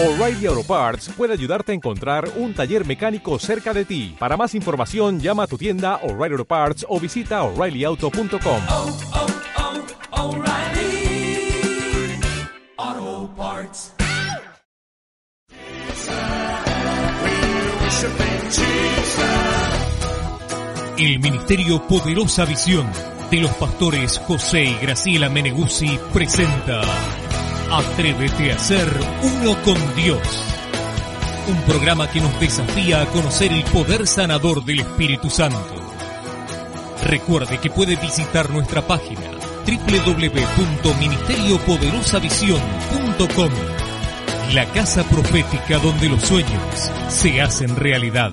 O'Reilly Auto Parts puede ayudarte a encontrar un taller mecánico cerca de ti. Para más información, llama a tu tienda O'Reilly Auto Parts o visita oreillyauto.com. Oh, oh, oh, El Ministerio Poderosa Visión de los pastores José y Graciela Meneguzzi presenta Atrévete a ser uno con Dios. Un programa que nos desafía a conocer el poder sanador del Espíritu Santo. Recuerde que puede visitar nuestra página www.ministeriopoderosavisión.com, la casa profética donde los sueños se hacen realidad.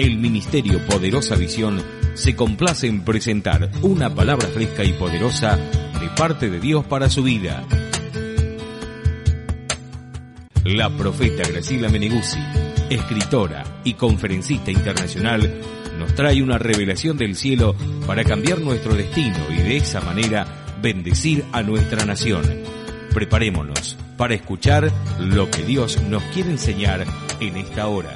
El Ministerio Poderosa Visión se complace en presentar una palabra fresca y poderosa de parte de Dios para su vida. La profeta Graciela Meneguzzi, escritora y conferencista internacional, nos trae una revelación del cielo para cambiar nuestro destino y de esa manera bendecir a nuestra nación. Preparémonos para escuchar lo que Dios nos quiere enseñar en esta hora.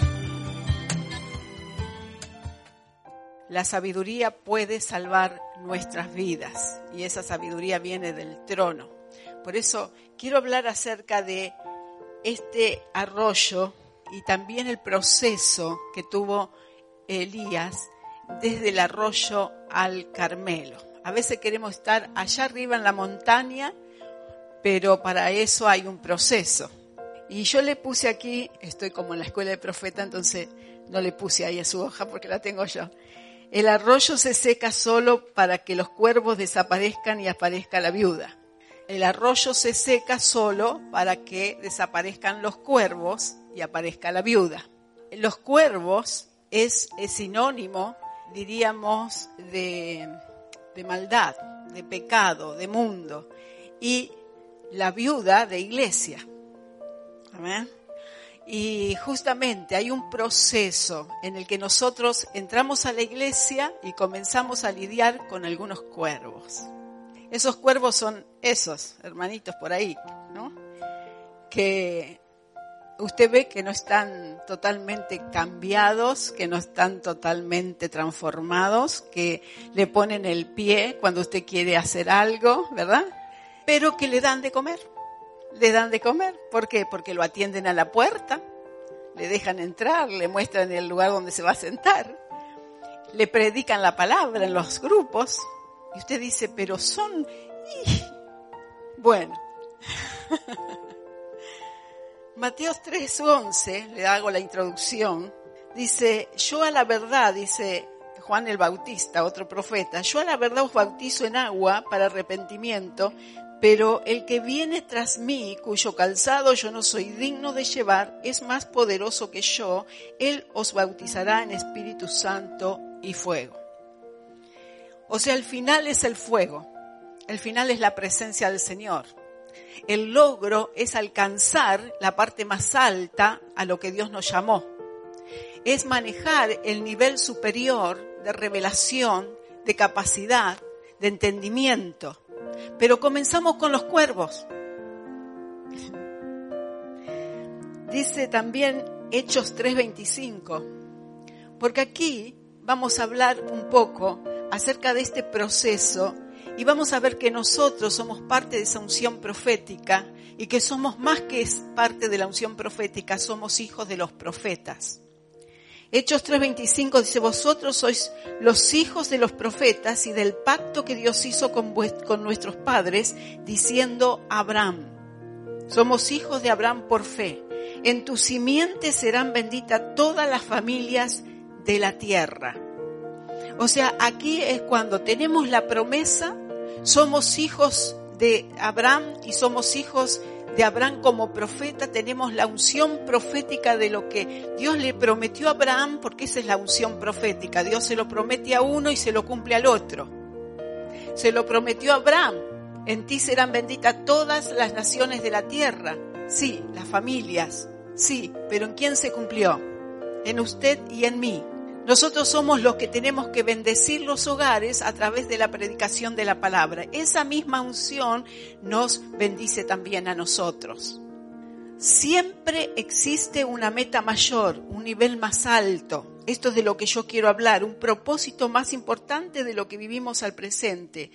La sabiduría puede salvar nuestras vidas y esa sabiduría viene del trono. Por eso quiero hablar acerca de este arroyo y también el proceso que tuvo Elías desde el arroyo al Carmelo. A veces queremos estar allá arriba en la montaña, pero para eso hay un proceso. Y yo le puse aquí, estoy como en la escuela de profeta, entonces no le puse ahí a su hoja porque la tengo yo. El arroyo se seca solo para que los cuervos desaparezcan y aparezca la viuda. El arroyo se seca solo para que desaparezcan los cuervos y aparezca la viuda. Los cuervos es, sinónimo, diríamos, de, de maldad, de pecado, de mundo. Y la viuda de iglesia. Amén. Y justamente hay un proceso en el que nosotros entramos a la iglesia y comenzamos a lidiar con algunos cuervos. Esos cuervos son esos, hermanitos por ahí, ¿no? Que usted ve que no están totalmente cambiados, que no están totalmente transformados, que le ponen el pie cuando usted quiere hacer algo, ¿verdad? Pero que le dan de comer. Le dan de comer. ¿Por qué? Porque lo atienden a la puerta, le dejan entrar, le muestran el lugar donde se va a sentar, le predican la palabra en los grupos. Y usted dice, pero son... Bueno. Mateos 3:11, le hago la introducción, dice, yo a la verdad, dice Juan el Bautista, otro profeta, yo a la verdad os bautizo en agua para arrepentimiento, pero el que viene tras mí, cuyo calzado yo no soy digno de llevar, es más poderoso que yo, él os bautizará en Espíritu Santo y fuego. O sea, el final es el fuego, el final es la presencia del Señor. El logro es alcanzar la parte más alta a lo que Dios nos llamó. Es manejar el nivel superior de revelación, de capacidad, de entendimiento. Pero comenzamos con los cuervos. Dice también Hechos 3:25, porque aquí vamos a hablar un poco acerca de este proceso y vamos a ver que nosotros somos parte de esa unción profética y que somos más que parte de la unción profética, somos hijos de los profetas. Hechos 3:25 dice, vosotros sois los hijos de los profetas y del pacto que Dios hizo con, con nuestros padres, diciendo Abraham. Somos hijos de Abraham por fe. En tu simiente serán benditas todas las familias de la tierra. O sea, aquí es cuando tenemos la promesa, somos hijos de Abraham y somos hijos de Abraham como profeta, tenemos la unción profética de lo que Dios le prometió a Abraham, porque esa es la unción profética. Dios se lo promete a uno y se lo cumple al otro. Se lo prometió a Abraham, en ti serán benditas todas las naciones de la tierra. Sí, las familias, sí, pero ¿en quién se cumplió? En usted y en mí. Nosotros somos los que tenemos que bendecir los hogares a través de la predicación de la palabra. Esa misma unción nos bendice también a nosotros. Siempre existe una meta mayor, un nivel más alto. Esto es de lo que yo quiero hablar, un propósito más importante de lo que vivimos al presente.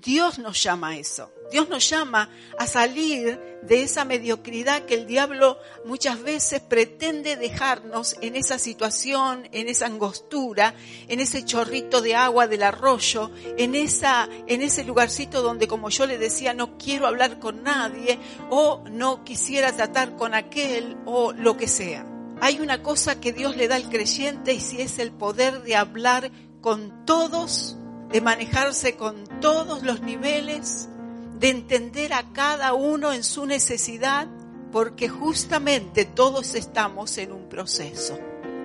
Dios nos llama a eso. Dios nos llama a salir de esa mediocridad que el diablo muchas veces pretende dejarnos en esa situación, en esa angostura, en ese chorrito de agua del arroyo, en esa, en ese lugarcito donde, como yo le decía, no quiero hablar con nadie o no quisiera tratar con aquel o lo que sea. Hay una cosa que Dios le da al creyente y si es el poder de hablar con todos, de manejarse con todos los niveles, de entender a cada uno en su necesidad, porque justamente todos estamos en un proceso.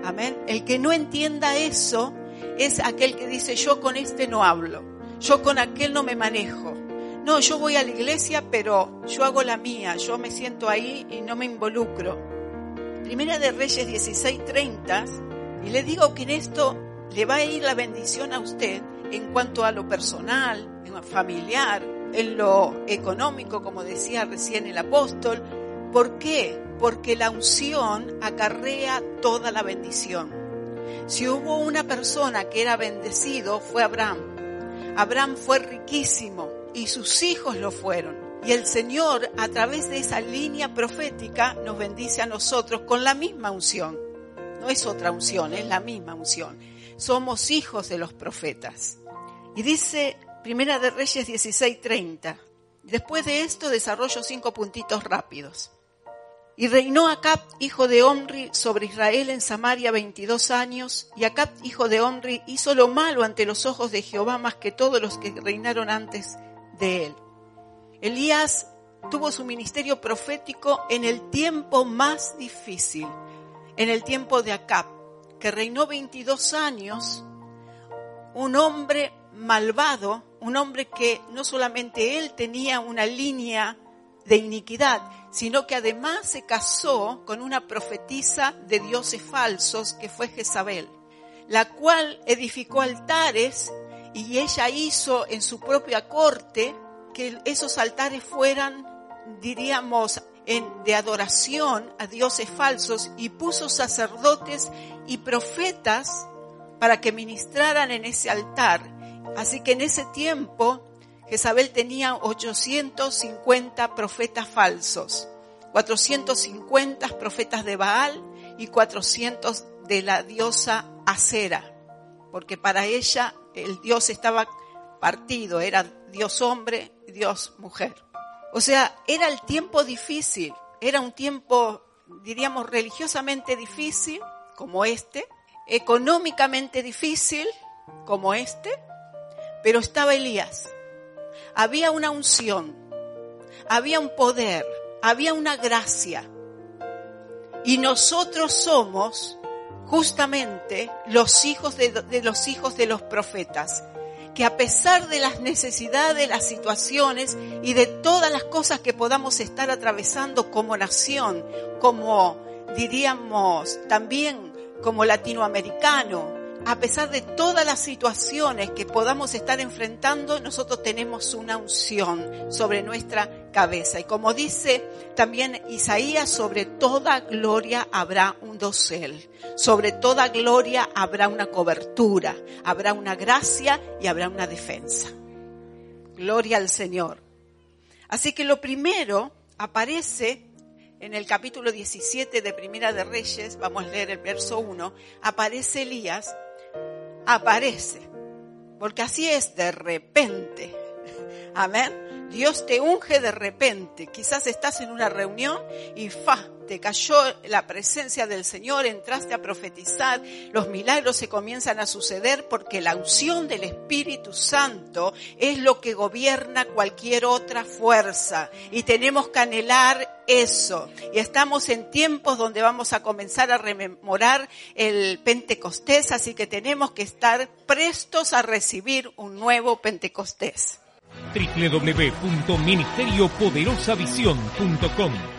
Amén. El que no entienda eso es aquel que dice, yo con este no hablo, yo con aquel no me manejo. No, yo voy a la iglesia, pero yo hago la mía, yo me siento ahí y no me involucro. Primera de Reyes 16:30, y le digo que en esto le va a ir la bendición a usted en cuanto a lo personal, en lo familiar, en lo económico, como decía recién el apóstol. ¿Por qué? Porque la unción acarrea toda la bendición. Si hubo una persona que era bendecido, fue Abraham. Abraham fue riquísimo y sus hijos lo fueron. Y el Señor, a través de esa línea profética, nos bendice a nosotros con la misma unción. No es otra unción, es la misma unción. Somos hijos de los profetas. Y dice Primera de Reyes 16:30. Después de esto desarrollo cinco puntitos rápidos. Y reinó Acab, hijo de Omri, sobre Israel en Samaria 22 años, y Acab, hijo de Omri, hizo lo malo ante los ojos de Jehová más que todos los que reinaron antes de él. Elías tuvo su ministerio profético en el tiempo más difícil, en el tiempo de Acab, que reinó 22 años, un hombre malvado, un hombre que no solamente él tenía una línea de iniquidad, sino que además se casó con una profetisa de dioses falsos que fue Jezabel, la cual edificó altares y ella hizo en su propia corte que esos altares fueran, diríamos, en, de adoración a dioses falsos y puso sacerdotes y profetas para que ministraran en ese altar. Así que en ese tiempo Jezabel tenía 850 profetas falsos, 450 profetas de Baal y 400 de la diosa Acera, porque para ella el Dios estaba partido, era Dios hombre, Dios mujer. O sea, era el tiempo difícil, era un tiempo, diríamos, religiosamente difícil, como este, económicamente difícil, como este, pero estaba Elías. Había una unción, había un poder, había una gracia. Y nosotros somos justamente los hijos de, los hijos de los profetas que a pesar de las necesidades, de las situaciones y de todas las cosas que podamos estar atravesando como nación, como diríamos también como latinoamericano, a pesar de todas las situaciones que podamos estar enfrentando, nosotros tenemos una unción sobre nuestra cabeza. Y como dice también Isaías, sobre toda gloria habrá un dosel. Sobre toda gloria habrá una cobertura, habrá una gracia y habrá una defensa. Gloria al Señor. Así que lo primero aparece en el capítulo 17 de Primera de Reyes, vamos a leer el verso 1, aparece Elías aparece. Porque así es de repente. Amén. Dios te unge de repente. Quizás estás en una reunión y fa, te cayó la presencia del Señor, entraste a profetizar, los milagros se comienzan a suceder porque la unción del Espíritu Santo es lo que gobierna cualquier otra fuerza y tenemos que anhelar eso. Y estamos en tiempos donde vamos a comenzar a rememorar el Pentecostés, así que tenemos que estar prestos a recibir un nuevo Pentecostés. www.ministeriopoderosavisión.com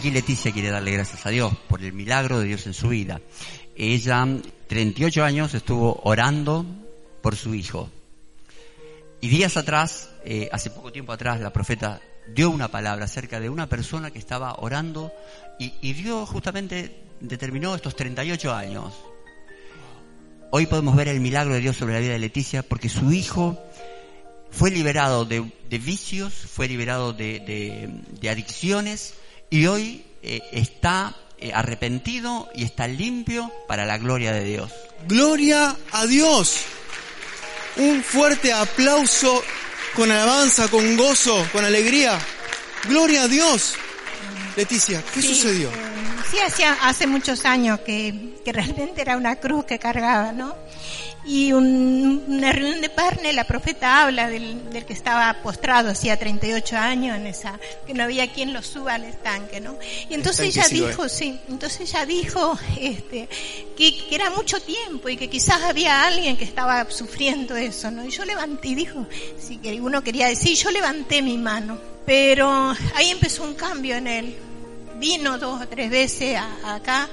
Aquí Leticia quiere darle gracias a Dios por el milagro de Dios en su vida. Ella, 38 años, estuvo orando por su hijo. Y días atrás, eh, hace poco tiempo atrás, la profeta dio una palabra acerca de una persona que estaba orando y, Dios justamente determinó estos 38 años. Hoy podemos ver el milagro de Dios sobre la vida de Leticia porque su hijo fue liberado de, vicios, fue liberado de adicciones y hoy eh, está eh, arrepentido y está limpio para la gloria de Dios. Gloria a Dios. Un fuerte aplauso con alabanza, con gozo, con alegría. Gloria a Dios. Leticia, ¿qué Sí, sucedió? eh, Sí, hacía, hace muchos años que, que realmente era una cruz que cargaba, ¿no? Y un- una reunión de Parne, la profeta habla del, del que estaba postrado hacía 38 años en esa, que no había quien lo suba al estanque, ¿no? Y entonces ella dijo, sí, entonces ella dijo, este, que, que era mucho tiempo y que quizás había alguien que estaba sufriendo eso, ¿no? Y yo levanté, y dijo, sí, que uno quería decir, yo levanté mi mano, pero ahí empezó un cambio en él, vino dos o tres veces a- acá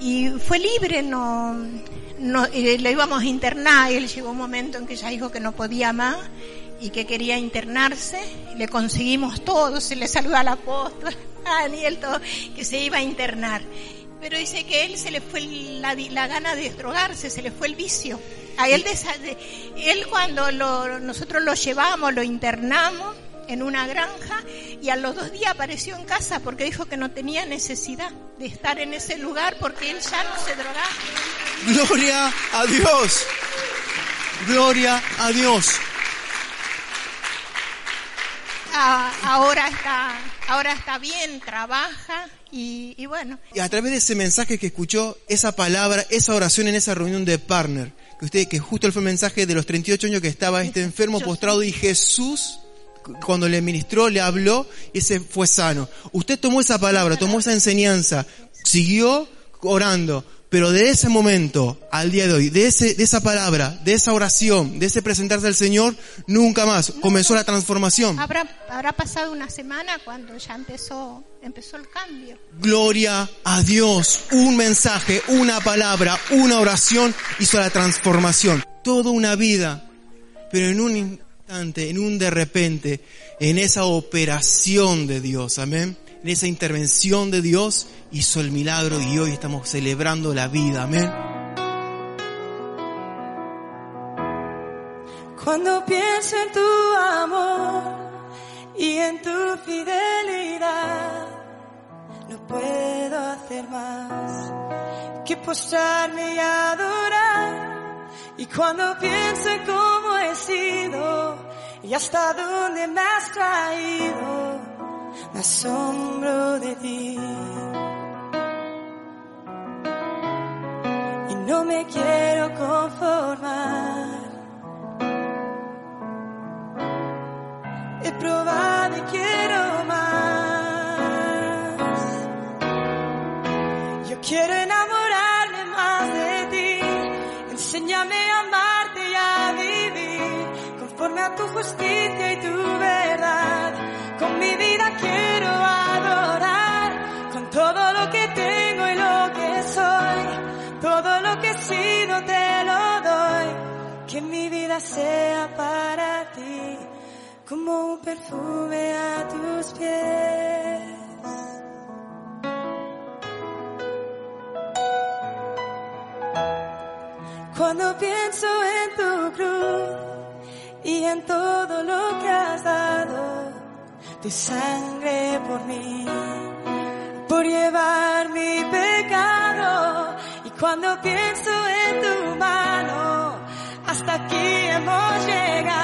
y fue libre, no, no lo íbamos a internar y él llegó un momento en que ya dijo que no podía más y que quería internarse, y le conseguimos todo, se le saludó al apóstol, a Daniel, todo, que se iba a internar. Pero dice que él se le fue la, la gana de drogarse, se le fue el vicio. A él, él cuando lo- nosotros lo llevamos, lo internamos en una granja, y a los dos días apareció en casa porque dijo que no tenía necesidad de estar en ese lugar porque él ya no se drogaba. Gloria a Dios. Gloria a Dios. Ah, ahora está, ahora está bien, trabaja y, y bueno, Y a través de ese mensaje que escuchó, esa palabra, esa oración en esa reunión de partner, que usted, que justo fue el mensaje de los 38 años que estaba este enfermo Yo postrado y Jesús, cuando le ministró, le habló y ese fue sano. Usted tomó esa palabra, tomó esa enseñanza, siguió orando, pero de ese momento al día de hoy, de ese, de esa palabra, de esa oración, de ese presentarse al Señor, nunca más comenzó la transformación. habrá, habrá pasado una semana cuando ya empezó, empezó el cambio. Gloria a Dios. Un mensaje, una palabra, una oración hizo la transformación. Toda una vida, pero en un instante, en un de repente, en esa operación de Dios, amén. En esa intervención de Dios hizo el milagro y hoy estamos celebrando la vida, amén. Cuando pienso en tu amor y en tu fidelidad, no puedo hacer más que postrarme y adorar. Y cuando pienso en cómo he sido y hasta dónde me has traído, me asombro de ti. Y no me quiero conformar. He probado y quiero más. Yo quiero enamorarme justicia y tu verdad. Con mi vida quiero adorar con todo lo que tengo y lo que soy. Todo lo que he sido te lo doy. Que mi vida sea para ti como un perfume a tus pies. Cuando pienso en tu cruz en todo lo que has dado, tu sangre por mí, por llevar mi pecado. Y cuando pienso en tu mano, hasta aquí hemos llegado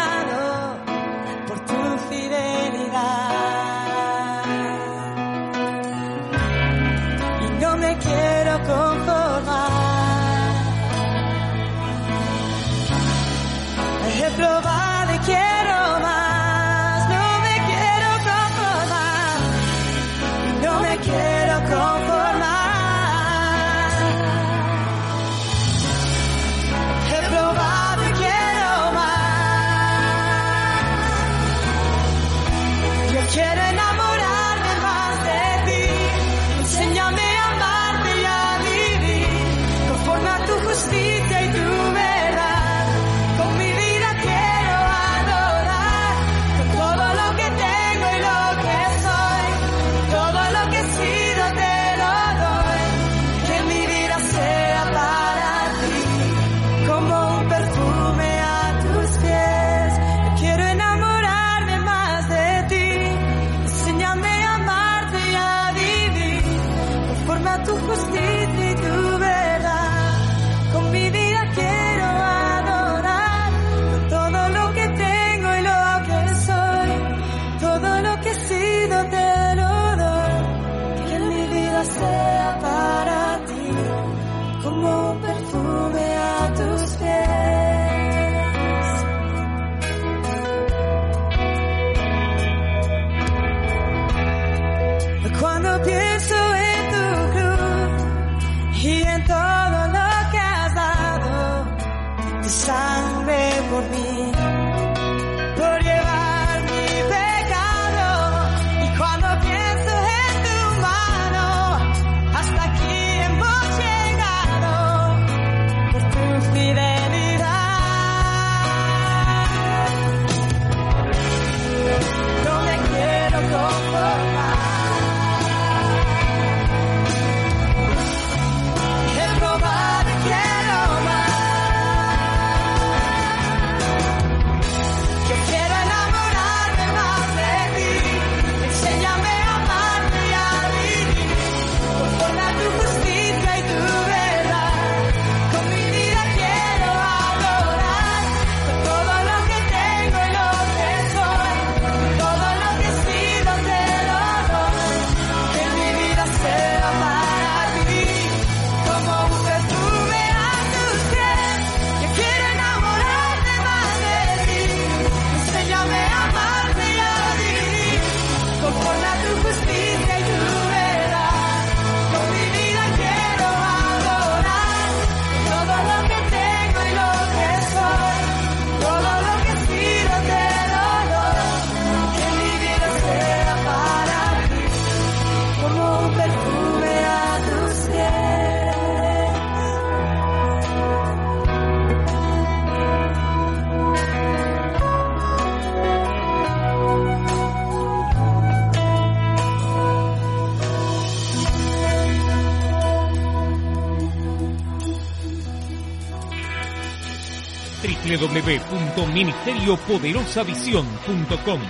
www.ministeriopoderosavision.com.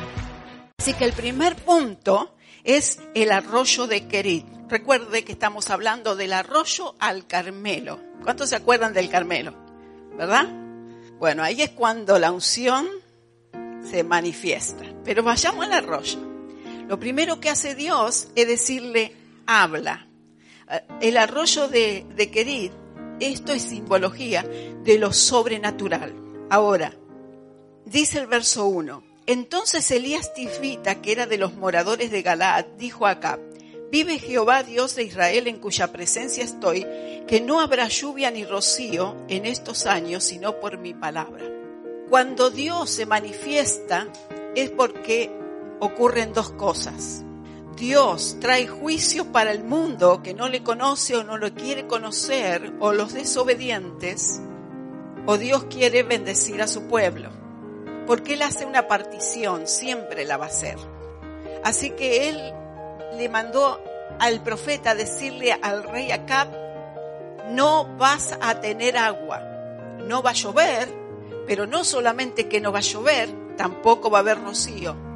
Así que el primer punto es el arroyo de Querit. Recuerde que estamos hablando del arroyo al Carmelo. ¿Cuántos se acuerdan del Carmelo? ¿Verdad? Bueno, ahí es cuando la unción se manifiesta. Pero vayamos al arroyo. Lo primero que hace Dios es decirle, habla. Eh, El arroyo de, de Querit, esto es simbología de lo sobrenatural. Ahora, dice el verso 1. Entonces Elías Tifita, que era de los moradores de Galaad, dijo a Vive Jehová Dios de Israel en cuya presencia estoy, que no habrá lluvia ni rocío en estos años, sino por mi palabra. Cuando Dios se manifiesta es porque ocurren dos cosas. Dios trae juicio para el mundo que no le conoce o no lo quiere conocer, o los desobedientes, o Dios quiere bendecir a su pueblo. Porque Él hace una partición, siempre la va a hacer. Así que Él le mandó al profeta decirle al rey Acab, no vas a tener agua, no va a llover, pero no solamente que no va a llover, tampoco va a haber rocío.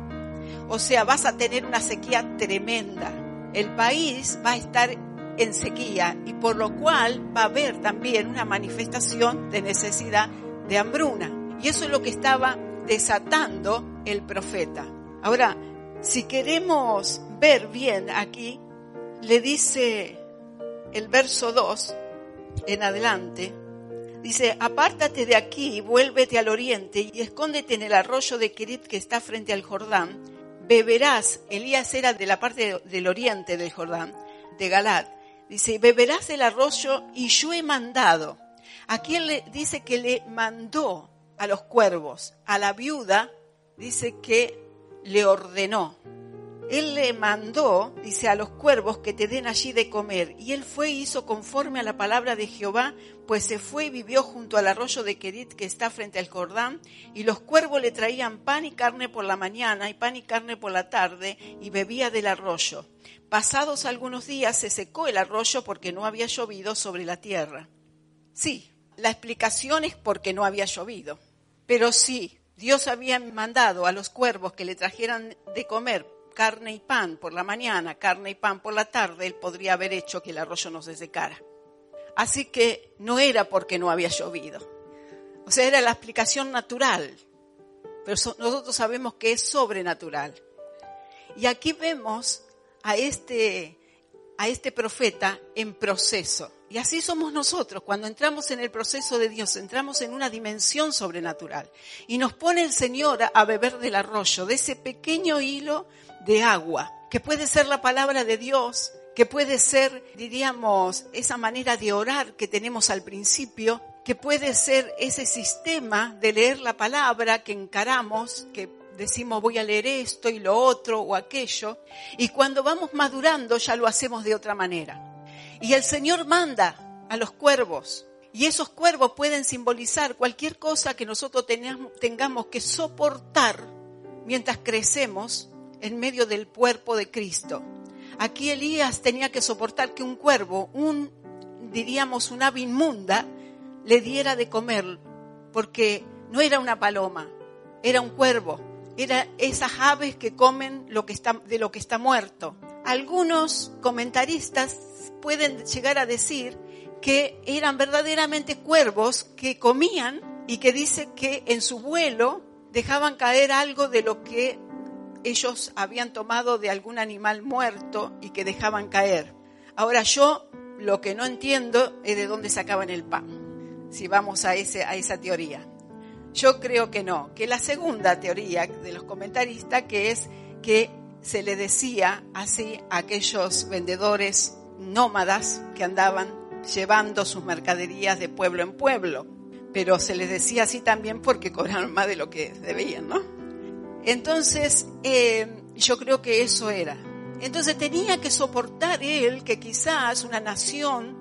O sea, vas a tener una sequía tremenda. El país va a estar en sequía y por lo cual va a haber también una manifestación de necesidad de hambruna. Y eso es lo que estaba desatando el profeta. Ahora, si queremos ver bien aquí, le dice el verso 2 en adelante, dice, apártate de aquí, vuélvete al oriente y escóndete en el arroyo de Kerit que está frente al Jordán. Beberás, Elías era de la parte del oriente del Jordán, de Galad. Dice, beberás el arroyo y yo he mandado. Aquí él le dice que le mandó a los cuervos, a la viuda, dice que le ordenó. Él le mandó, dice, a los cuervos que te den allí de comer. Y él fue y hizo conforme a la palabra de Jehová, pues se fue y vivió junto al arroyo de Kerit que está frente al Jordán. Y los cuervos le traían pan y carne por la mañana y pan y carne por la tarde y bebía del arroyo. Pasados algunos días se secó el arroyo porque no había llovido sobre la tierra. Sí, la explicación es porque no había llovido. Pero sí, Dios había mandado a los cuervos que le trajeran de comer carne y pan por la mañana, carne y pan por la tarde, él podría haber hecho que el arroyo no se secara. Así que no era porque no había llovido. O sea, era la explicación natural. Pero so- nosotros sabemos que es sobrenatural. Y aquí vemos a este, a este profeta en proceso. Y así somos nosotros. Cuando entramos en el proceso de Dios, entramos en una dimensión sobrenatural. Y nos pone el Señor a beber del arroyo, de ese pequeño hilo de agua, que puede ser la palabra de Dios, que puede ser, diríamos, esa manera de orar que tenemos al principio, que puede ser ese sistema de leer la palabra que encaramos, que decimos voy a leer esto y lo otro o aquello, y cuando vamos madurando ya lo hacemos de otra manera. Y el Señor manda a los cuervos, y esos cuervos pueden simbolizar cualquier cosa que nosotros tengamos que soportar mientras crecemos en medio del cuerpo de Cristo. Aquí Elías tenía que soportar que un cuervo, un, diríamos, una ave inmunda, le diera de comer, porque no era una paloma, era un cuervo, era esas aves que comen de lo que está muerto. Algunos comentaristas pueden llegar a decir que eran verdaderamente cuervos que comían y que dice que en su vuelo dejaban caer algo de lo que ellos habían tomado de algún animal muerto y que dejaban caer. Ahora yo lo que no entiendo es de dónde sacaban el pan, si vamos a, esa teoría. Yo creo que no, que la segunda teoría de los comentaristas que es que se le decía así a aquellos vendedores nómadas que andaban llevando sus mercaderías de pueblo en pueblo, pero se les decía así también porque cobraron más de lo que debían, ¿no? Entonces, eh, yo creo que eso era. Entonces tenía que soportar él que quizás una nación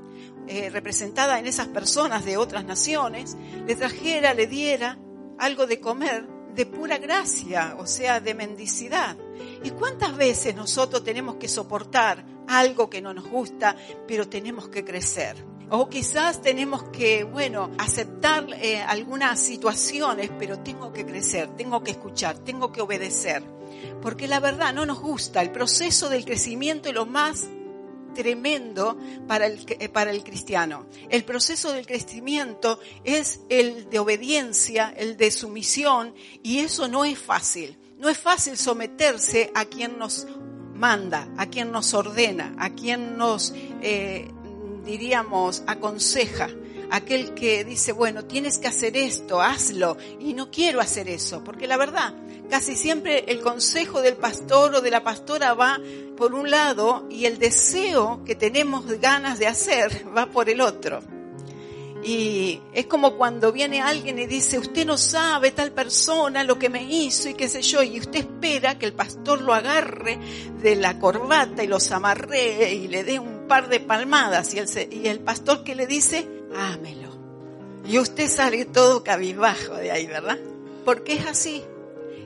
eh, representada en esas personas de otras naciones le trajera, le diera algo de comer de pura gracia, o sea, de mendicidad. ¿Y cuántas veces nosotros tenemos que soportar algo que no nos gusta, pero tenemos que crecer? O quizás tenemos que, bueno, aceptar eh, algunas situaciones, pero tengo que crecer, tengo que escuchar, tengo que obedecer. Porque la verdad no nos gusta. El proceso del crecimiento es lo más tremendo para el, eh, para el cristiano. El proceso del crecimiento es el de obediencia, el de sumisión, y eso no es fácil. No es fácil someterse a quien nos manda, a quien nos ordena, a quien nos, eh, diríamos, aconseja. Aquel que dice, bueno, tienes que hacer esto, hazlo, y no quiero hacer eso, porque la verdad, casi siempre el consejo del pastor o de la pastora va por un lado y el deseo que tenemos ganas de hacer va por el otro. Y es como cuando viene alguien y dice, usted no sabe tal persona lo que me hizo y qué sé yo, y usted espera que el pastor lo agarre de la corbata y los amarre y le dé un par de palmadas y el, y el pastor que le dice, hámelo. Y usted sale todo cabizbajo de ahí, ¿verdad? Porque es así.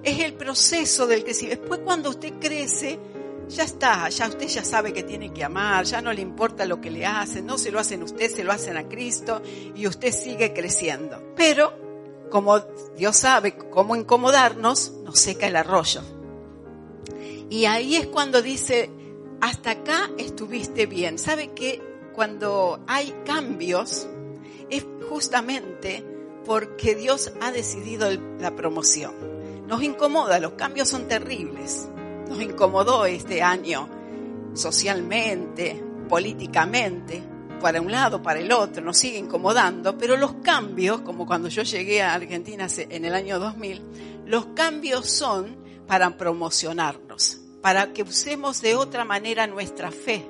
Es el proceso del que si después cuando usted crece, ya está, ya usted ya sabe que tiene que amar, ya no le importa lo que le hacen, no se lo hacen a usted, se lo hacen a Cristo y usted sigue creciendo. Pero, como Dios sabe cómo incomodarnos, nos seca el arroyo. Y ahí es cuando dice, hasta acá estuviste bien. ¿Sabe que cuando hay cambios es justamente porque Dios ha decidido la promoción? Nos incomoda, los cambios son terribles. Nos incomodó este año socialmente, políticamente, para un lado, para el otro, nos sigue incomodando, pero los cambios, como cuando yo llegué a Argentina en el año 2000, los cambios son para promocionarnos, para que usemos de otra manera nuestra fe,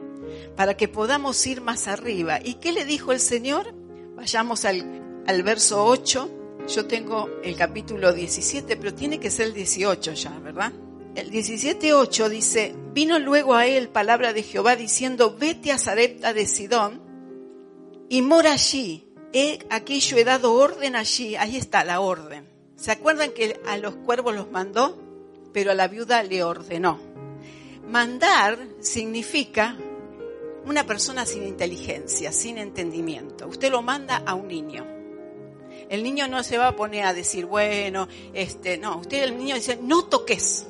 para que podamos ir más arriba. ¿Y qué le dijo el Señor? Vayamos al, al verso 8. Yo tengo el capítulo 17, pero tiene que ser el 18 ya, ¿verdad? El 17.8 dice, vino luego a él palabra de Jehová diciendo, vete a Sarepta de Sidón y mora allí. He, aquí yo he dado orden allí. Ahí está la orden. ¿Se acuerdan que a los cuervos los mandó? Pero a la viuda le ordenó. Mandar significa una persona sin inteligencia, sin entendimiento. Usted lo manda a un niño. El niño no se va a poner a decir, bueno, este, no, usted el niño dice, no toques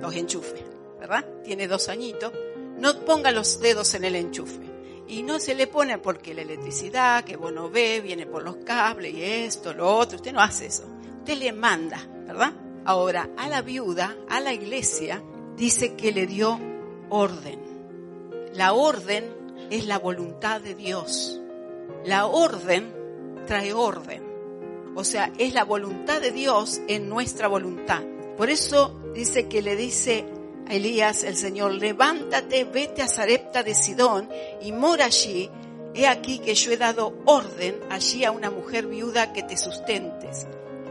los enchufes, ¿verdad? Tiene dos añitos, no ponga los dedos en el enchufe. Y no se le pone porque la electricidad, que vos no ve, viene por los cables y esto, lo otro, usted no hace eso. Usted le manda, ¿verdad? Ahora, a la viuda, a la iglesia, dice que le dio orden. La orden es la voluntad de Dios. La orden trae orden. O sea, es la voluntad de Dios en nuestra voluntad. Por eso dice que le dice a Elías el Señor, levántate, vete a Sarepta de Sidón y mora allí. He aquí que yo he dado orden allí a una mujer viuda que te sustentes.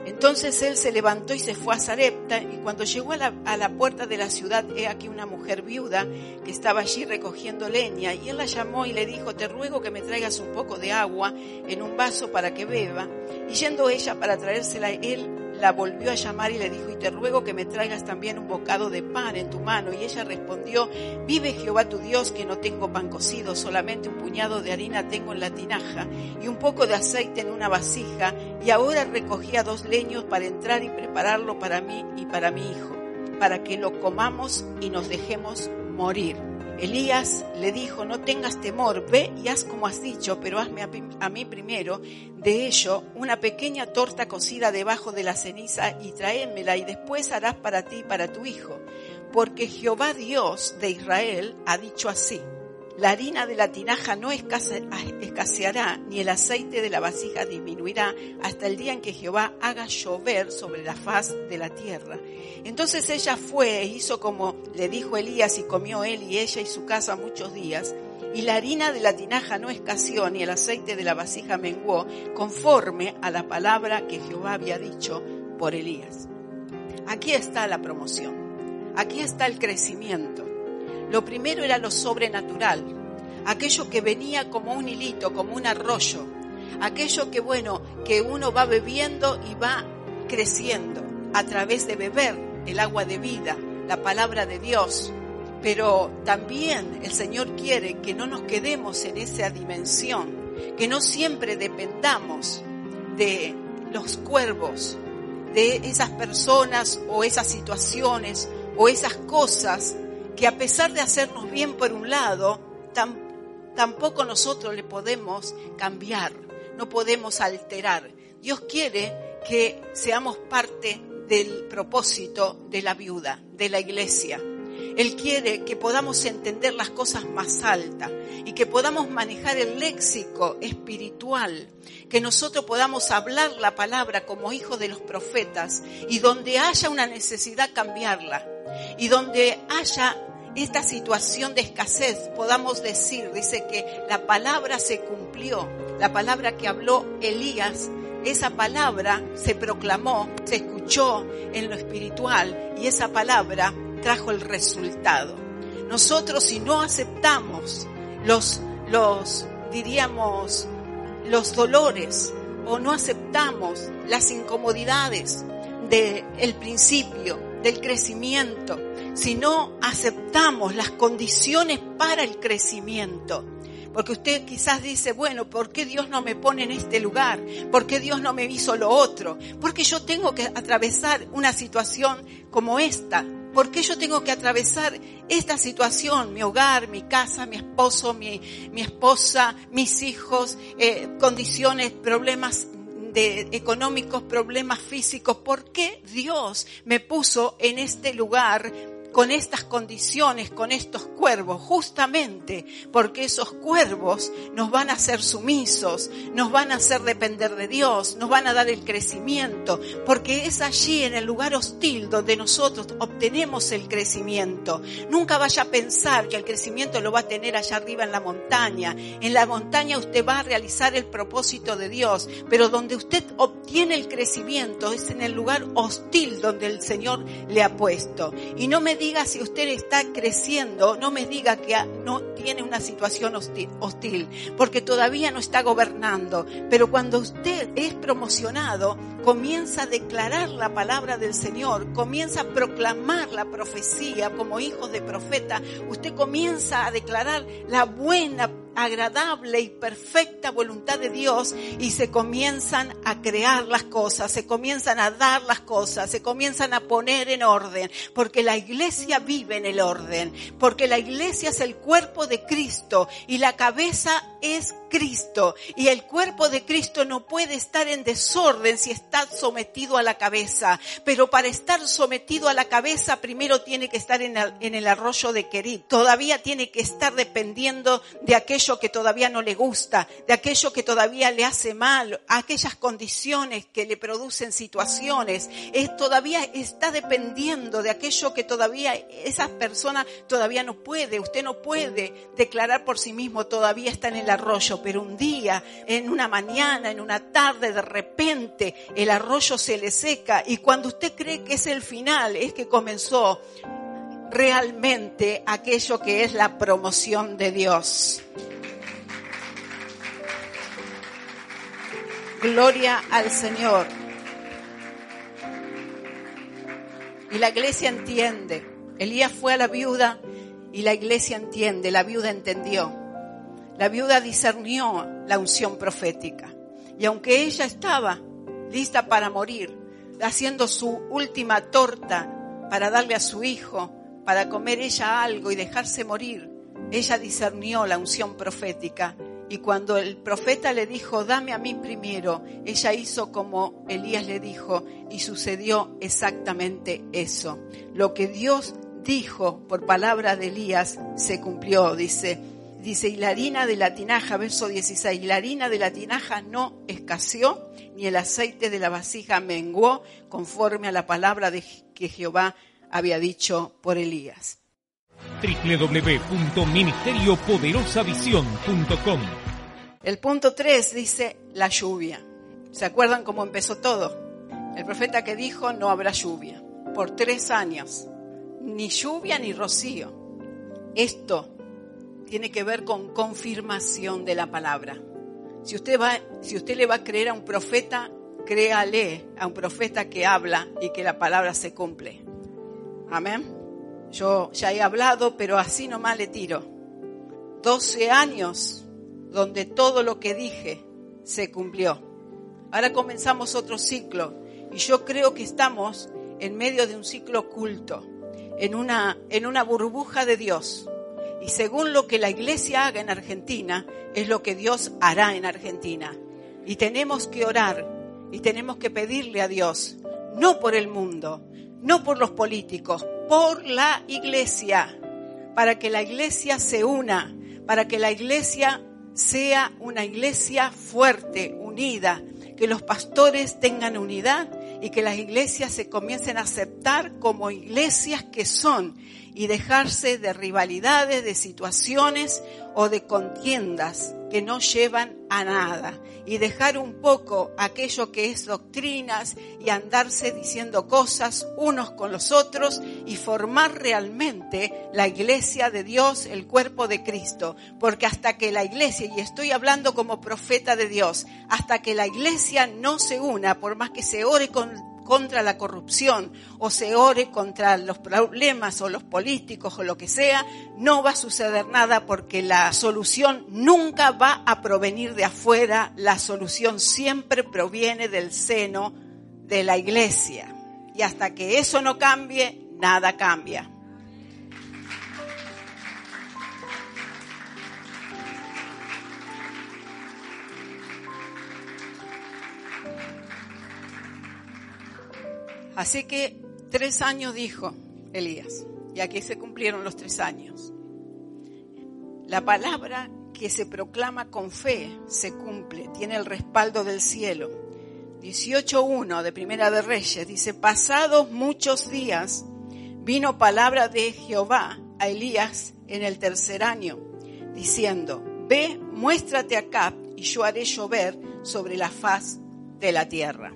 Entonces él se levantó y se fue a Sarepta y cuando llegó a la, puerta de la ciudad, he aquí una mujer viuda que estaba allí recogiendo leña y él la llamó y le dijo, te ruego que me traigas un poco de agua en un vaso para que beba. Y yendo ella para traérsela, él la volvió a llamar y le dijo, y te ruego que me traigas también un bocado de pan en tu mano. Y ella respondió, vive Jehová tu Dios que no tengo pan cocido, solamente un puñado de harina tengo en la tinaja y un poco de aceite en una vasija. Y ahora recogía dos leños para entrar y prepararlo para mí y para mi hijo, para que lo comamos y nos dejemos morir. Elías le dijo, no tengas temor, ve y haz como has dicho, pero hazme a, mí primero de ello una pequeña torta cocida debajo de la ceniza y tráemela y después harás para ti y para tu hijo. Porque Jehová Dios de Israel ha dicho así, la harina de la tinaja no escase- escaseará, ni el aceite de la vasija disminuirá, hasta el día en que Jehová haga llover sobre la faz de la tierra. Entonces ella fue e hizo como le dijo Elías y comió él y ella y su casa muchos días. Y la harina de la tinaja no escaseó, ni el aceite de la vasija menguó, conforme a la palabra que Jehová había dicho por Elías. Aquí está la promoción. Aquí está el crecimiento. Lo primero era lo sobrenatural, aquello que venía como un hilito, como un arroyo, aquello que bueno, que uno va bebiendo y va creciendo a través de beber el agua de vida, la palabra de Dios. Pero también el Señor quiere que no nos quedemos en esa dimensión, que no siempre dependamos de los cuervos, de esas personas o esas situaciones o esas cosas que a pesar de hacernos bien por un lado, tam- tampoco nosotros le podemos cambiar, no podemos alterar. Dios quiere que seamos parte del propósito de la viuda, de la iglesia. Él quiere que podamos entender las cosas más altas y que podamos manejar el léxico espiritual, que nosotros podamos hablar la palabra como hijos de los profetas y donde haya una necesidad cambiarla y donde haya esta situación de escasez podamos decir, dice que la palabra se cumplió, la palabra que habló Elías esa palabra se proclamó, se escuchó en lo espiritual y esa palabra trajo el resultado. Nosotros si no aceptamos los, los, diríamos, los dolores o no aceptamos las incomodidades del principio, del crecimiento, si no aceptamos las condiciones para el crecimiento, porque usted quizás dice, bueno, ¿por qué Dios no me pone en este lugar? ¿Por qué Dios no me hizo lo otro? Porque yo tengo que atravesar una situación como esta. ¿Por qué yo tengo que atravesar esta situación? Mi hogar, mi casa, mi esposo, mi, mi esposa, mis hijos, eh, condiciones, problemas de económicos, problemas físicos. ¿Por qué Dios me puso en este lugar con estas condiciones, con estos cuervos, justamente porque esos cuervos nos van a hacer sumisos, nos van a hacer depender de Dios, nos van a dar el crecimiento, porque es allí en el lugar hostil donde nosotros obtenemos el crecimiento. Nunca vaya a pensar que el crecimiento lo va a tener allá arriba en la montaña. En la montaña usted va a realizar el propósito de Dios, pero donde usted obtiene el crecimiento es en el lugar hostil donde el Señor le ha puesto. Y no me diga si usted está creciendo, no me diga que no tiene una situación hostil, porque todavía no está gobernando. Pero cuando usted es promocionado, comienza a declarar la palabra del Señor, comienza a proclamar la profecía como hijos de profeta, usted comienza a declarar la buena agradable y perfecta voluntad de Dios y se comienzan a crear las cosas, se comienzan a dar las cosas, se comienzan a poner en orden, porque la iglesia vive en el orden, porque la iglesia es el cuerpo de Cristo y la cabeza es Cristo. Y el cuerpo de Cristo no puede estar en desorden si está sometido a la cabeza, pero para estar sometido a la cabeza primero tiene que estar en el, arroyo de Querit, todavía tiene que estar dependiendo de aquello que todavía no le gusta, de aquello que todavía le hace mal, aquellas condiciones que le producen situaciones, es, todavía está dependiendo de aquello que todavía esa persona todavía no puede, usted no puede declarar por sí mismo, todavía está en el arroyo, pero un día, en una mañana, en una tarde, de repente el arroyo se le seca y cuando usted cree que es el final, es que comenzó realmente aquello que es la promoción de Dios. Gloria al Señor. Y la iglesia entiende. Elías fue a la viuda y la iglesia entiende, la viuda entendió. La viuda discernió la unción profética. Y aunque ella estaba lista para morir, haciendo su última torta para darle a su hijo, para comer ella algo y dejarse morir, ella discernió la unción profética. Y cuando el profeta le dijo, dame a mí primero, ella hizo como Elías le dijo y sucedió exactamente eso. Lo que Dios dijo por palabra de Elías se cumplió, dice. Dice, y la harina de la tinaja, verso 16, y la harina de la tinaja no escaseó, ni el aceite de la vasija menguó, conforme a la palabra de que Jehová había dicho por Elías. www.ministeriopoderosavisión.com El punto 3 dice la lluvia. ¿Se acuerdan cómo empezó todo? El profeta que dijo no habrá lluvia por tres años. Ni lluvia ni rocío. Esto tiene que ver con confirmación de la palabra. Si usted, va, si usted le va a creer a un profeta, créale a un profeta que habla y que la palabra se cumple. Amén. Yo ya he hablado, pero así nomás le tiro. 12 años donde todo lo que dije se cumplió. Ahora comenzamos otro ciclo y yo creo que estamos en medio de un ciclo oculto, en una, en una burbuja de Dios. Y según lo que la iglesia haga en Argentina, es lo que Dios hará en Argentina. Y tenemos que orar y tenemos que pedirle a Dios, no por el mundo, no por los políticos, por la iglesia, para que la iglesia se una, para que la iglesia sea una iglesia fuerte, unida, que los pastores tengan unidad y que las iglesias se comiencen a aceptar como iglesias que son y dejarse de rivalidades, de situaciones o de contiendas que no llevan a nada y dejar un poco aquello que es doctrinas y andarse diciendo cosas unos con los otros y formar realmente la iglesia de Dios, el cuerpo de Cristo. Porque hasta que la iglesia, y estoy hablando como profeta de Dios, hasta que la iglesia no se una, por más que se ore con contra la corrupción o se ore contra los problemas o los políticos o lo que sea, no va a suceder nada porque la solución nunca va a provenir de afuera, la solución siempre proviene del seno de la iglesia. Y hasta que eso no cambie, nada cambia. Así que tres años dijo Elías, y aquí se cumplieron los tres años. La palabra que se proclama con fe se cumple, tiene el respaldo del cielo. 18.1 de Primera de Reyes dice, pasados muchos días vino palabra de Jehová a Elías en el tercer año, diciendo, ve, muéstrate acá y yo haré llover sobre la faz de la tierra.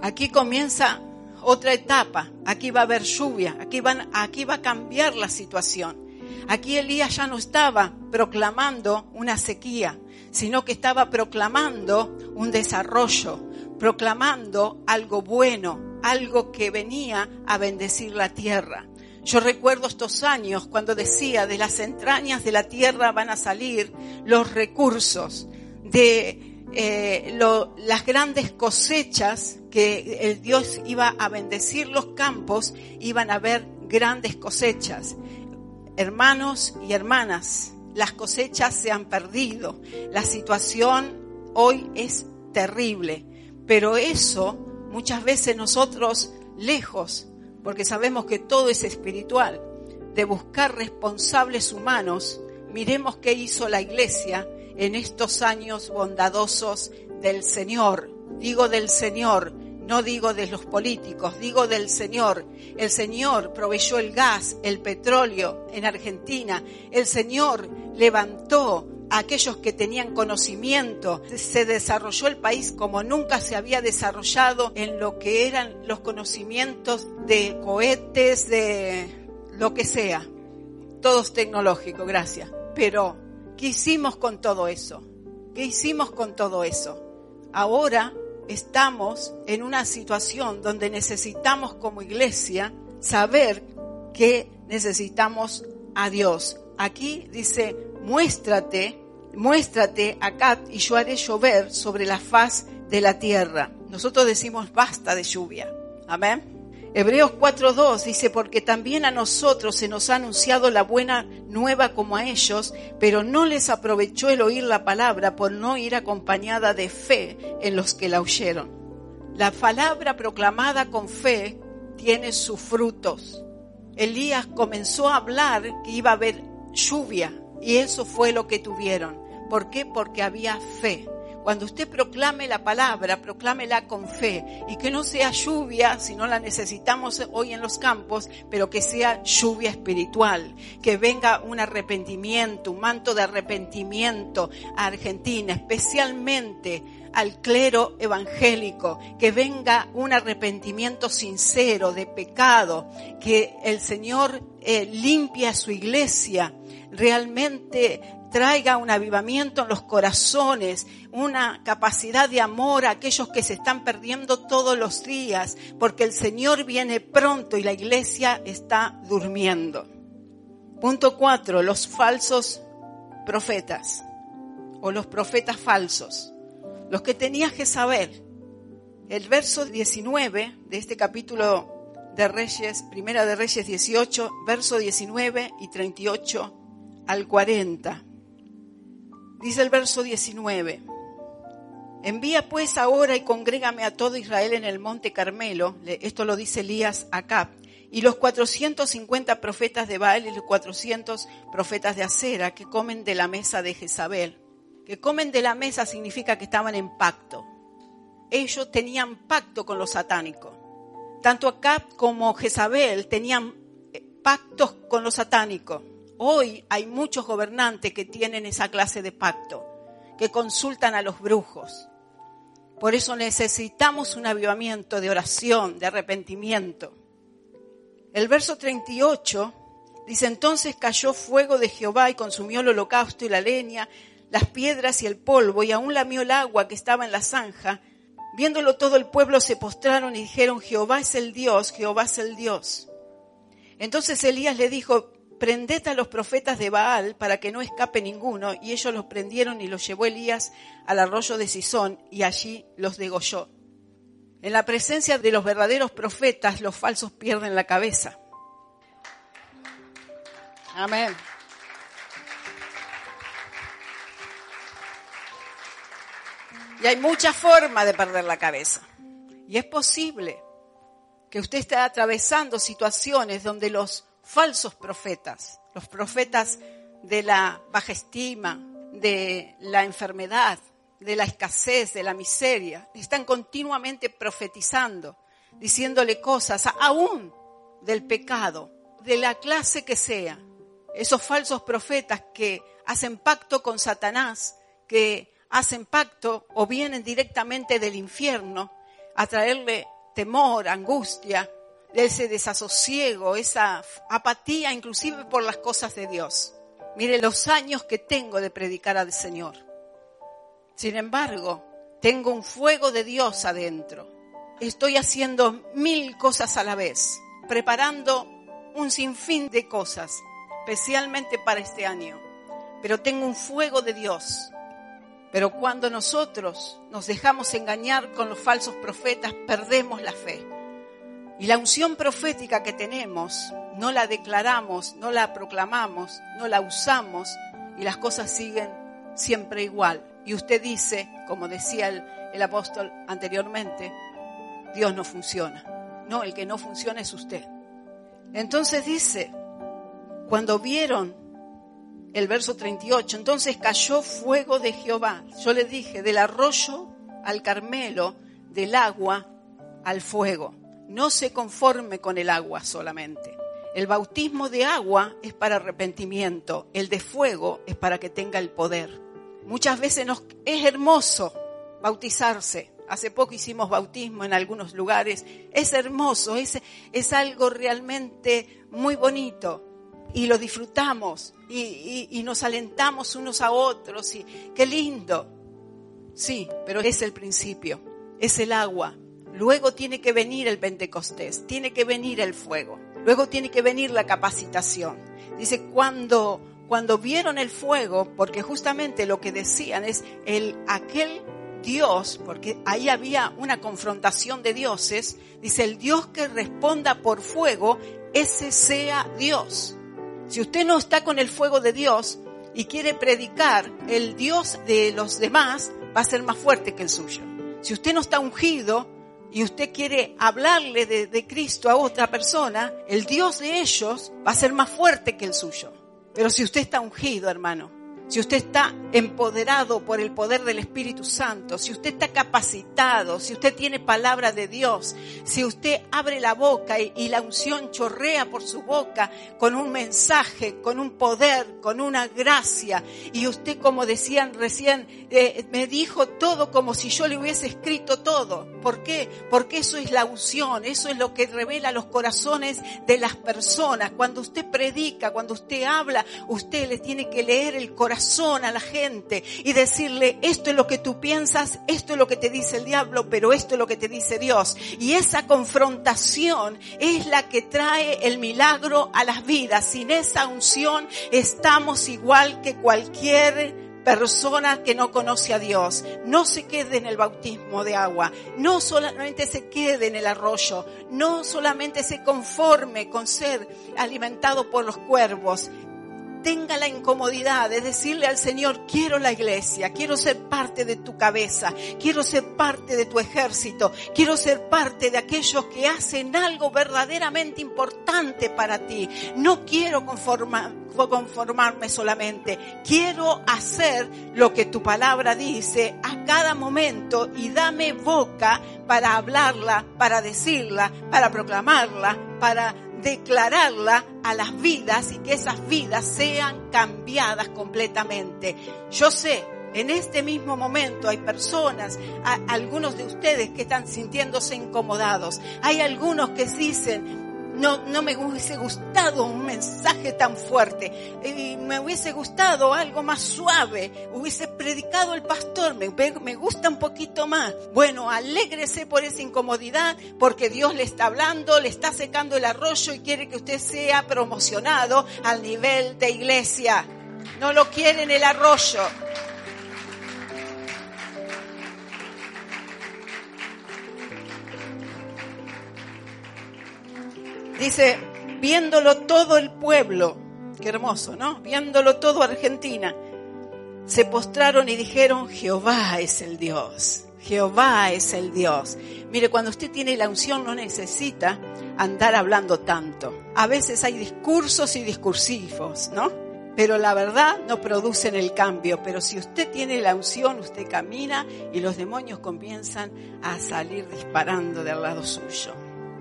Aquí comienza otra etapa. Aquí va a haber lluvia, aquí, van, aquí va a cambiar la situación. Aquí Elías ya no estaba proclamando una sequía, sino que estaba proclamando un desarrollo, proclamando algo bueno, algo que venía a bendecir la tierra. Yo recuerdo estos años cuando decía, de las entrañas de la tierra van a salir los recursos, de eh, lo- las grandes cosechas que el Dios iba a bendecir los campos, iban a haber grandes cosechas. Hermanos y hermanas, las cosechas se han perdido. La situación hoy es terrible. Pero eso muchas veces nosotros lejos, porque sabemos que todo es espiritual, de buscar responsables humanos, miremos qué hizo la iglesia en estos años bondadosos del Señor. Digo del Señor, no digo de los políticos, digo del Señor. El Señor proveyó el gas, el petróleo en Argentina. El Señor levantó a aquellos que tenían conocimiento. Se desarrolló el país como nunca se había desarrollado en lo que eran los conocimientos de cohetes, de lo que sea. Todos tecnológicos, gracias. Pero, ¿qué hicimos con todo eso? ¿Qué hicimos con todo eso? Ahora estamos en una situación donde necesitamos como iglesia saber que necesitamos a Dios. Aquí dice, muéstrate, muéstrate acá y yo haré llover sobre la faz de la tierra. Nosotros decimos basta de lluvia. Amén. Hebreos 4.2 dice, porque también a nosotros se nos ha anunciado la buena nueva como a ellos, pero no les aprovechó el oír la palabra por no ir acompañada de fe en los que la oyeron. La palabra proclamada con fe tiene sus frutos. Elías comenzó a hablar que iba a haber lluvia y eso fue lo que tuvieron. ¿Por qué? Porque había fe. Cuando usted proclame la palabra, proclámela con fe y que no sea lluvia, si no la necesitamos hoy en los campos, pero que sea lluvia espiritual, que venga un arrepentimiento, un manto de arrepentimiento a Argentina, especialmente al clero evangélico, que venga un arrepentimiento sincero de pecado, que el Señor eh, limpie a su iglesia, realmente traiga un avivamiento en los corazones, una capacidad de amor a aquellos que se están perdiendo todos los días, porque el Señor viene pronto y la iglesia está durmiendo. Punto cuatro, los falsos profetas. o los profetas falsos, los que tenía Jezabel. El verso 19 de este capítulo de Reyes, Primera de Reyes 18, verso 19 y 38 al 40. Dice el verso 19. Envía pues ahora y congrégame a todo Israel en el monte Carmelo. Esto lo dice Elías acá. Y los 450 profetas de Baal y los 400 profetas de Acera que comen de la mesa de Jezabel. Que comen de la mesa significa que estaban en pacto. Ellos tenían pacto con lo satánico. Tanto Acab como Jezabel tenían eh, pactos con lo satánico. Hoy hay muchos gobernantes que tienen esa clase de pacto, que consultan a los brujos. Por eso necesitamos un avivamiento de oración, de arrepentimiento. El verso 38 dice, entonces cayó fuego de Jehová y consumió el holocausto y la leña, las piedras y el polvo, y aún lamió el agua que estaba en la zanja. Viéndolo todo el pueblo se postraron y dijeron, Jehová es el Dios, Jehová es el Dios. Entonces Elías le dijo, prended a los profetas de Baal para que no escape ninguno. Y ellos los prendieron y los llevó Elías al arroyo de Sisón y allí los degolló. En la presencia de los verdaderos profetas, los falsos pierden la cabeza. Amén. Y hay muchas formas de perder la cabeza. Y es posible que usted esté atravesando situaciones donde los falsos profetas, los profetas de la baja estima, de la enfermedad, de la escasez, de la miseria, están continuamente profetizando, diciéndole cosas aún del pecado, de la clase que sea. Esos falsos profetas que hacen pacto con Satanás, que hacen pacto o vienen directamente del infierno a traerle temor, angustia, ese desasosiego, esa apatía inclusive por las cosas de Dios. Mire los años que tengo de predicar al Señor. Sin embargo, tengo un fuego de Dios adentro. Estoy haciendo mil cosas a la vez, preparando un sinfín de cosas, especialmente para este año. Pero tengo un fuego de Dios. Pero cuando nosotros nos dejamos engañar con los falsos profetas, perdemos la fe. Y la unción profética que tenemos, no la declaramos, no la proclamamos, no la usamos y las cosas siguen siempre igual. Y usted dice, como decía el, apóstol anteriormente, Dios no funciona. No, el que no funciona es usted. Entonces dice, cuando vieron el verso 38, entonces cayó fuego de Jehová. Yo le dije, del arroyo al Carmelo, del agua al fuego. No se conforme con el agua solamente. El bautismo de agua es para arrepentimiento, el de fuego es para que tenga el poder. Muchas veces nos, es hermoso bautizarse. Hace poco hicimos bautismo en algunos lugares. Es hermoso, es, es algo realmente muy bonito y lo disfrutamos y, y- y nos alentamos unos a otros y qué lindo. Sí, pero es el principio, es el agua. Luego tiene que venir el Pentecostés, tiene que venir el fuego, luego tiene que venir la capacitación. Dice, cuando, cuando vieron el fuego, porque justamente lo que decían es el, aquel Dios, porque ahí había una confrontación de dioses, dice, el Dios que responda por fuego, ese sea Dios. Si usted no está con el fuego de Dios y quiere predicar, el Dios de los demás va a ser más fuerte que el suyo. Si usted no está ungido y usted quiere hablarle de, Cristo a otra persona, el Dios de ellos va a ser más fuerte que el suyo. Pero si usted está ungido, hermano, si usted está empoderado por el poder del Espíritu Santo, si usted está capacitado, si usted tiene palabra de Dios, si usted abre la boca y, la unción chorrea por su boca con un mensaje, con un poder, con una gracia, y usted, como decían recién, eh, me dijo todo como si yo le hubiese escrito todo. ¿Por qué? Porque eso es la unción, eso es lo que revela los corazones de las personas. Cuando usted predica, cuando usted habla, usted le tiene que leer el corazón a la gente y decirle, esto es lo que tú piensas, esto es lo que te dice el diablo, pero esto es lo que te dice Dios. Y esa confrontación es la que trae el milagro a las vidas. Sin esa unción estamos igual que cualquier persona que no conoce a Dios no se quede en el bautismo de agua, no solamente se quede en el arroyo, no solamente se conforme con ser alimentado por los cuervos, tenga la incomodidad de decirle al Señor, quiero la iglesia, quiero ser parte de tu cabeza, quiero ser parte de tu ejército, quiero ser parte de aquellos que hacen algo verdaderamente importante para ti. No quiero conformar, conformarme solamente, quiero hacer lo que tu palabra dice a cada momento y dame boca para hablarla, para decirla, para proclamarla, para declararla a las vidas y que esas vidas sean cambiadas completamente. Yo sé, en este mismo momento hay personas, algunos de ustedes que están sintiéndose incomodados. Hay algunos que dicen, no, no me hubiese gustado un mensaje tan fuerte. Me hubiese gustado algo más suave. Hubiese predicado el pastor. Me, me gusta un poquito más. Bueno, alégrese por esa incomodidad porque Dios le está hablando, le está secando el arroyo y quiere que usted sea promocionado al nivel de iglesia. No lo quiere en el arroyo. Dice, viéndolo todo el pueblo, qué hermoso, ¿no? Viéndolo todo Argentina, se postraron y dijeron, Jehová es el Dios, Jehová es el Dios. Mire, cuando usted tiene la unción no necesita andar hablando tanto. A veces hay discursos y discursivos, ¿no? Pero la verdad no producen el cambio. Pero si usted tiene la unción, usted camina y los demonios comienzan a salir disparando del lado suyo.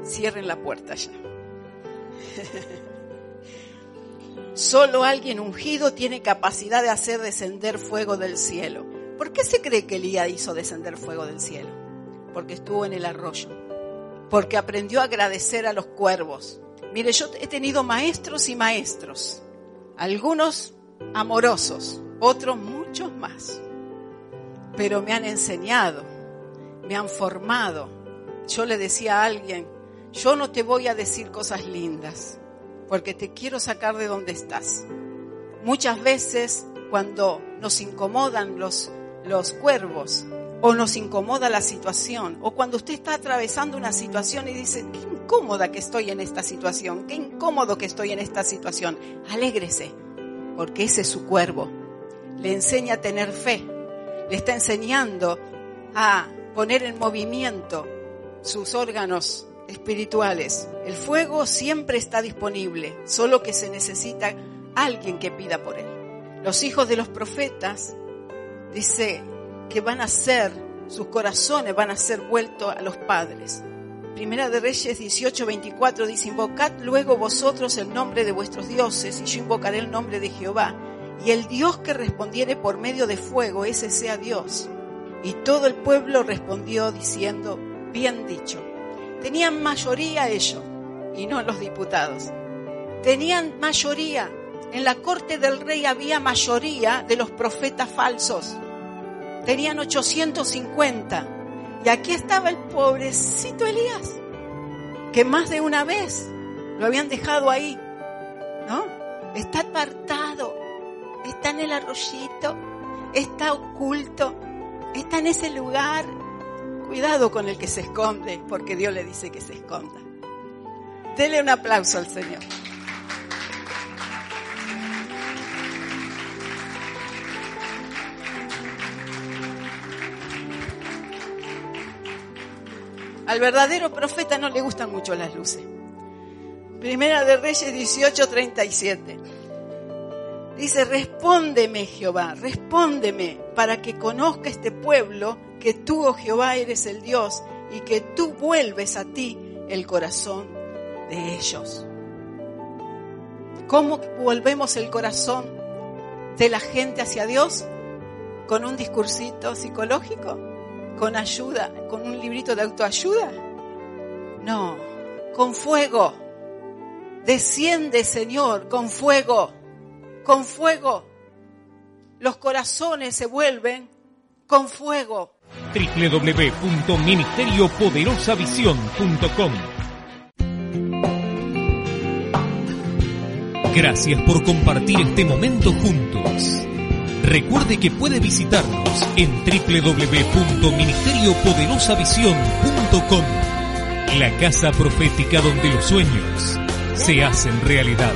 Cierren la puerta ya. Solo alguien ungido tiene capacidad de hacer descender fuego del cielo. ¿Por qué se cree que Elías hizo descender fuego del cielo? Porque estuvo en el arroyo. Porque aprendió a agradecer a los cuervos. Mire, yo he tenido maestros y maestros. Algunos amorosos, otros muchos más. Pero me han enseñado, me han formado. Yo le decía a alguien, yo no te voy a decir cosas lindas, porque te quiero sacar de donde estás. Muchas veces cuando nos incomodan los, los cuervos o nos incomoda la situación, o cuando usted está atravesando una situación y dice, qué incómoda que estoy en esta situación, qué incómodo que estoy en esta situación, alégrese, porque ese es su cuervo. Le enseña a tener fe, le está enseñando a poner en movimiento sus órganos espirituales. El fuego siempre está disponible, solo que se necesita alguien que pida por él. Los hijos de los profetas, dice que van a ser, sus corazones van a ser vueltos a los padres. Primera de Reyes 18, 24 dice, invocad luego vosotros el nombre de vuestros dioses y yo invocaré el nombre de Jehová. Y el Dios que respondiere por medio de fuego, ese sea Dios. Y todo el pueblo respondió diciendo, bien dicho. Tenían mayoría ellos y no los diputados. Tenían mayoría. En la corte del rey había mayoría de los profetas falsos. Tenían 850. Y aquí estaba el pobrecito Elías, que más de una vez lo habían dejado ahí. ¿No? Está apartado, está en el arroyito, está oculto, está en ese lugar. Cuidado con el que se esconde, porque Dios le dice que se esconda. Dele un aplauso al Señor. Al verdadero profeta no le gustan mucho las luces. Primera de Reyes 18:37. Dice, respóndeme Jehová, respóndeme para que conozca este pueblo que tú, oh Jehová, eres el Dios y que tú vuelves a ti el corazón de ellos. ¿Cómo volvemos el corazón de la gente hacia Dios? ¿Con un discursito psicológico? ¿Con ayuda? ¿Con un librito de autoayuda? No, con fuego. Desciende, Señor, con fuego. Con fuego. Los corazones se vuelven con fuego. www.ministeriopoderosavisión.com Gracias por compartir este momento juntos. Recuerde que puede visitarnos en www.ministeriopoderosavisión.com, la casa profética donde los sueños se hacen realidad.